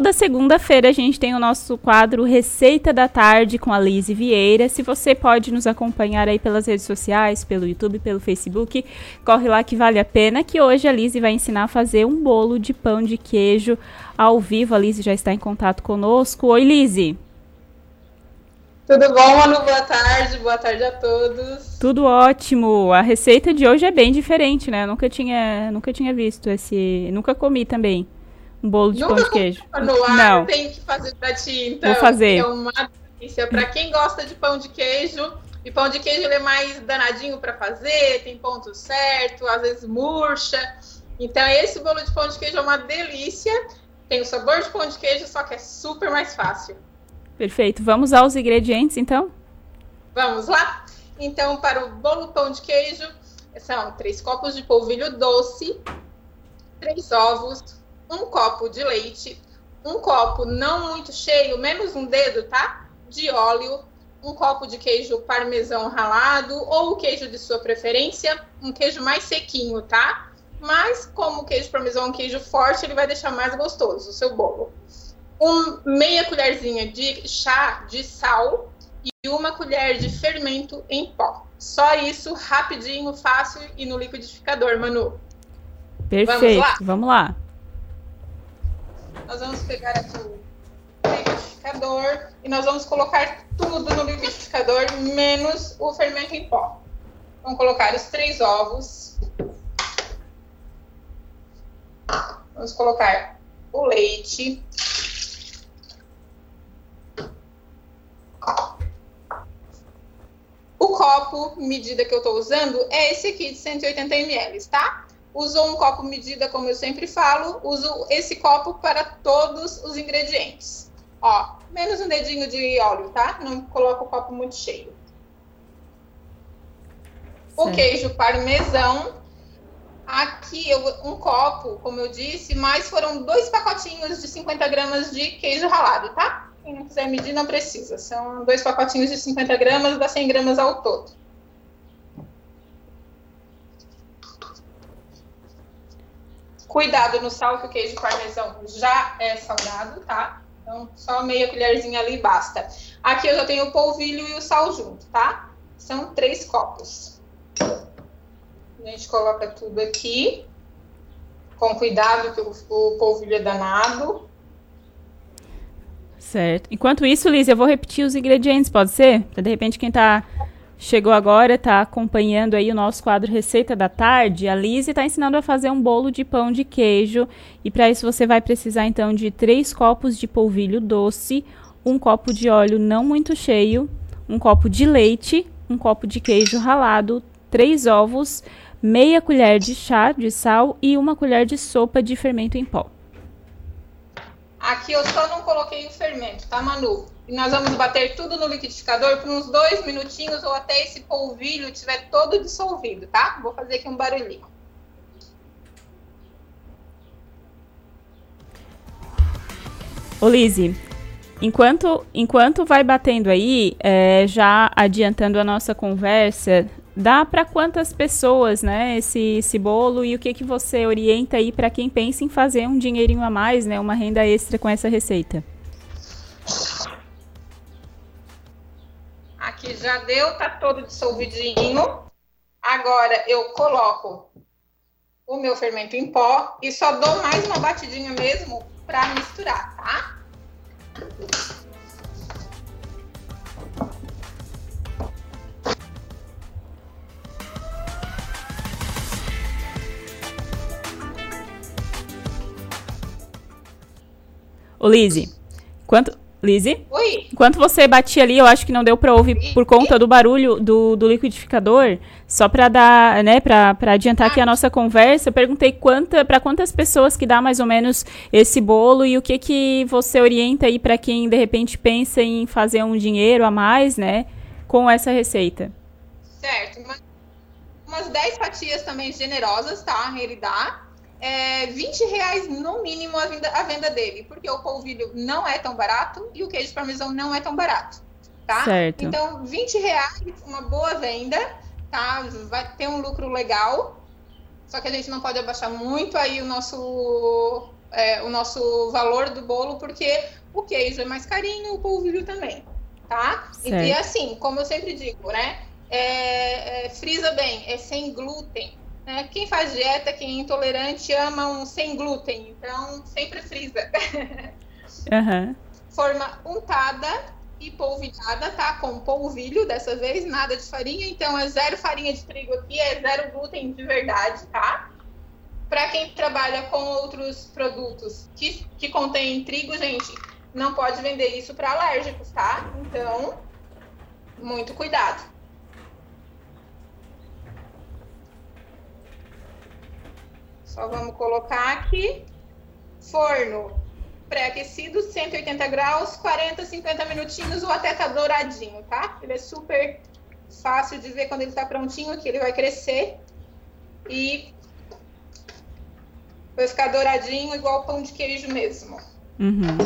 toda segunda-feira a gente tem o nosso quadro Receita da Tarde com a Lise Vieira. Se você pode nos acompanhar aí pelas redes sociais, pelo YouTube, pelo Facebook, corre lá que vale a pena, que hoje a Lise vai ensinar a fazer um bolo de pão de queijo ao vivo. A Lise já está em contato conosco. Oi, Lise. Tudo bom, Manu? Boa tarde, boa tarde a todos. Tudo ótimo. A receita de hoje é bem diferente, né? Eu nunca tinha, nunca tinha visto esse, nunca comi também um bolo de nunca pão de queijo. No ar, Não. Tem que fazer pra ti, então. Vou fazer. É uma delícia para quem gosta de pão de queijo. E pão de queijo ele é mais danadinho para fazer, tem ponto certo, às vezes murcha. Então esse bolo de pão de queijo é uma delícia. Tem o sabor de pão de queijo, só que é super mais fácil. Perfeito. Vamos aos ingredientes, então? Vamos lá? Então, para o bolo pão de queijo, são três copos de polvilho doce, três ovos, um copo de leite, um copo não muito cheio, menos um dedo, tá? De óleo, um copo de queijo parmesão ralado ou o queijo de sua preferência, um queijo mais sequinho, tá? Mas como o queijo parmesão é um queijo forte, ele vai deixar mais gostoso o seu bolo um, meia colherzinha de chá de sal e uma colher de fermento em pó. Só isso, rapidinho, fácil e no liquidificador, Manu. Perfeito, vamos lá? Vamos lá. Nós vamos pegar aqui o liquidificador e nós vamos colocar tudo no liquidificador, menos o fermento em pó. Vamos colocar os três ovos. Vamos colocar o leite. O copo medida que eu estou usando é esse aqui de 180 ml, tá? Uso um copo medida, como eu sempre falo, uso esse copo para todos os ingredientes. Ó, menos um dedinho de óleo, tá? Não coloco o copo muito cheio. O queijo parmesão, aqui eu, um copo, como eu disse, mas foram dois pacotinhos de 50 gramas de queijo ralado, tá? Quem não quiser medir, não precisa. São dois pacotinhos de 50 gramas, dá 100 gramas ao todo. Cuidado no sal, que o queijo parmesão já é salgado, tá? Então, só meia colherzinha ali basta. Aqui eu já tenho o polvilho e o sal junto, tá? São três copos. A gente coloca tudo aqui. Com cuidado, que o, o polvilho é danado. Certo. Enquanto isso, Liz, eu vou repetir os ingredientes, pode ser? Pra de repente quem tá chegou agora, tá acompanhando aí o nosso quadro Receita da Tarde, a Liz está ensinando a fazer um bolo de pão de queijo. E para isso você vai precisar então de três copos de polvilho doce, um copo de óleo não muito cheio, um copo de leite, um copo de queijo ralado, três ovos, meia colher de chá de sal e uma colher de sopa de fermento em pó. Aqui eu só não coloquei o fermento, tá, Manu? E nós vamos bater tudo no liquidificador por uns dois minutinhos ou até esse polvilho estiver todo dissolvido, tá? Vou fazer aqui um barulhinho. Ô, Lizzie, enquanto, enquanto vai batendo aí, é, já adiantando a nossa conversa, dá para quantas pessoas, né, esse, esse bolo e o que que você orienta aí para quem pensa em fazer um dinheirinho a mais, né, uma renda extra com essa receita? Aqui já deu, tá todo dissolvidinho. Agora eu coloco o meu fermento em pó e só dou mais uma batidinha mesmo para misturar, tá? Ô, Lizzie, quanto... Lizzie? Oi? Enquanto você batia ali, eu acho que não deu para ouvir por conta do barulho do, do liquidificador. Só para dar, né, para adiantar aqui a nossa conversa, eu perguntei quanta, para quantas pessoas que dá mais ou menos esse bolo e o que que você orienta aí para quem de repente pensa em fazer um dinheiro a mais, né, com essa receita. Certo. Umas 10 fatias também generosas, tá? Ele dá é, 20 reais no mínimo a venda, a venda dele, porque o polvilho não é tão barato e o queijo parmesão não é tão barato, tá? Certo. Então, 20 reais, uma boa venda, tá? Vai ter um lucro legal, só que a gente não pode abaixar muito aí o nosso é, o nosso valor do bolo, porque o queijo é mais carinho, o polvilho também, tá? E, e, assim, como eu sempre digo, né? É, é, frisa bem, é sem glúten. Né? Quem faz dieta, quem é intolerante, ama um sem glúten. Então, sempre frisa. Uhum. Forma untada e polvilhada, tá? Com polvilho dessa vez, nada de farinha. Então, é zero farinha de trigo aqui, é zero glúten de verdade, tá? Para quem trabalha com outros produtos que, que contêm trigo, gente, não pode vender isso para alérgicos, tá? Então, muito cuidado. Só vamos colocar aqui. Forno pré-aquecido, 180 graus, 40, 50 minutinhos ou até tá douradinho, tá? Ele é super fácil de ver quando ele tá prontinho aqui. Ele vai crescer e vai ficar douradinho, igual pão de queijo mesmo. Uhum.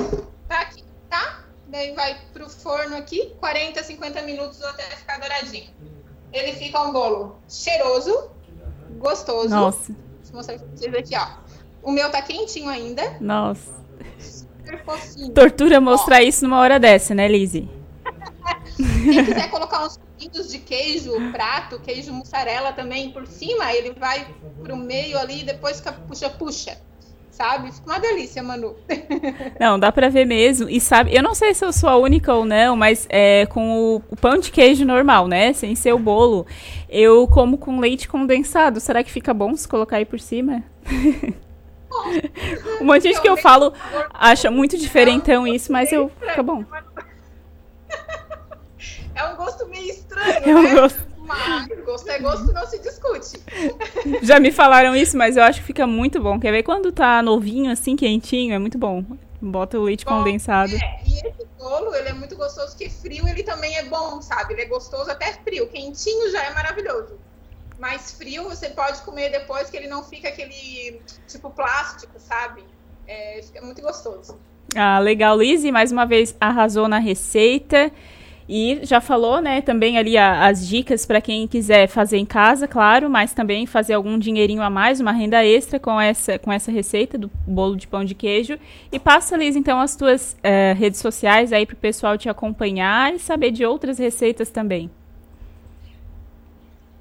Tá aqui, tá? Daí vai pro forno aqui, 40, 50 minutos até ficar douradinho. Ele fica um bolo cheiroso, gostoso. Nossa. Vou mostrar pra vocês aqui, ó. O meu tá quentinho ainda. Nossa. Super fofinho. Tortura mostrar ó. isso numa hora dessa, né, Lizzie? Quem quiser colocar uns pintos de queijo, prato, queijo mussarela também por cima, ele vai pro meio ali e depois fica puxa-puxa sabe? Fica uma delícia, Manu. Não, dá pra ver mesmo. E sabe, eu não sei se eu sou a única ou não, mas é, com o, o, pão de queijo normal, né? Sem ser o bolo, eu como com leite condensado. Será que fica bom se colocar aí por cima? um monte de gente que eu falo acha muito diferentão isso, mas eu fica bom. É um gosto meio estranho, é um né? Gosto... Mas gosto é gosto, não se discute. Já me falaram isso, mas eu acho que fica muito bom. Quer ver quando tá novinho, assim, quentinho? É muito bom. Bota o leite bom, condensado. É, e esse bolo, ele é muito gostoso, que frio ele também é bom, sabe? Ele é gostoso até frio. Quentinho já é maravilhoso. Mas frio você pode comer depois que ele não fica aquele tipo plástico, sabe? É, fica muito gostoso. Ah, legal, Lizzie. Mais uma vez arrasou na receita. E já falou, né, também ali a, as dicas para quem quiser fazer em casa, claro, mas também fazer algum dinheirinho a mais, uma renda extra com essa, com essa receita do bolo de pão de queijo. E passa, Liz, então, as tuas uh, redes sociais aí para o pessoal te acompanhar e saber de outras receitas também.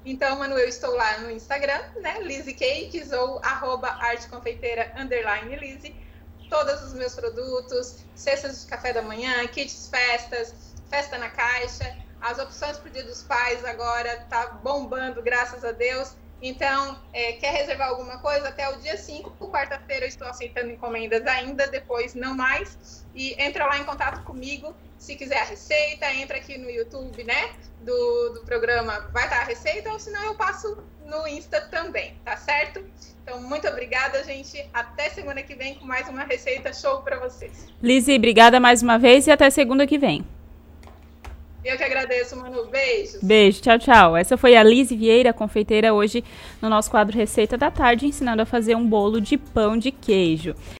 Então, Manu, eu estou lá no Instagram, né, Lizzy Cakes ou arroba arteconfeiteira, underline Lizzy. Todos os meus produtos, cestas de café da manhã, kits festas, festa na caixa. As opções para o Dia dos Pais agora tá bombando, graças a Deus. Então, é, quer reservar alguma coisa? Até o dia 5, quarta-feira, eu estou aceitando encomendas ainda, depois não mais. E entra lá em contato comigo. Se quiser a receita, entra aqui no YouTube, né? Do, do programa, vai estar a receita, ou senão eu passo no Insta também, tá certo? Então, muito obrigada, gente. Até semana que vem com mais uma receita show para vocês. Lizzie, obrigada mais uma vez e até segunda que vem. Eu que agradeço, Manu. Beijos. Beijo, tchau, tchau. Essa foi a Lise Vieira, confeiteira, hoje no nosso quadro Receita da Tarde, ensinando a fazer um bolo de pão de queijo.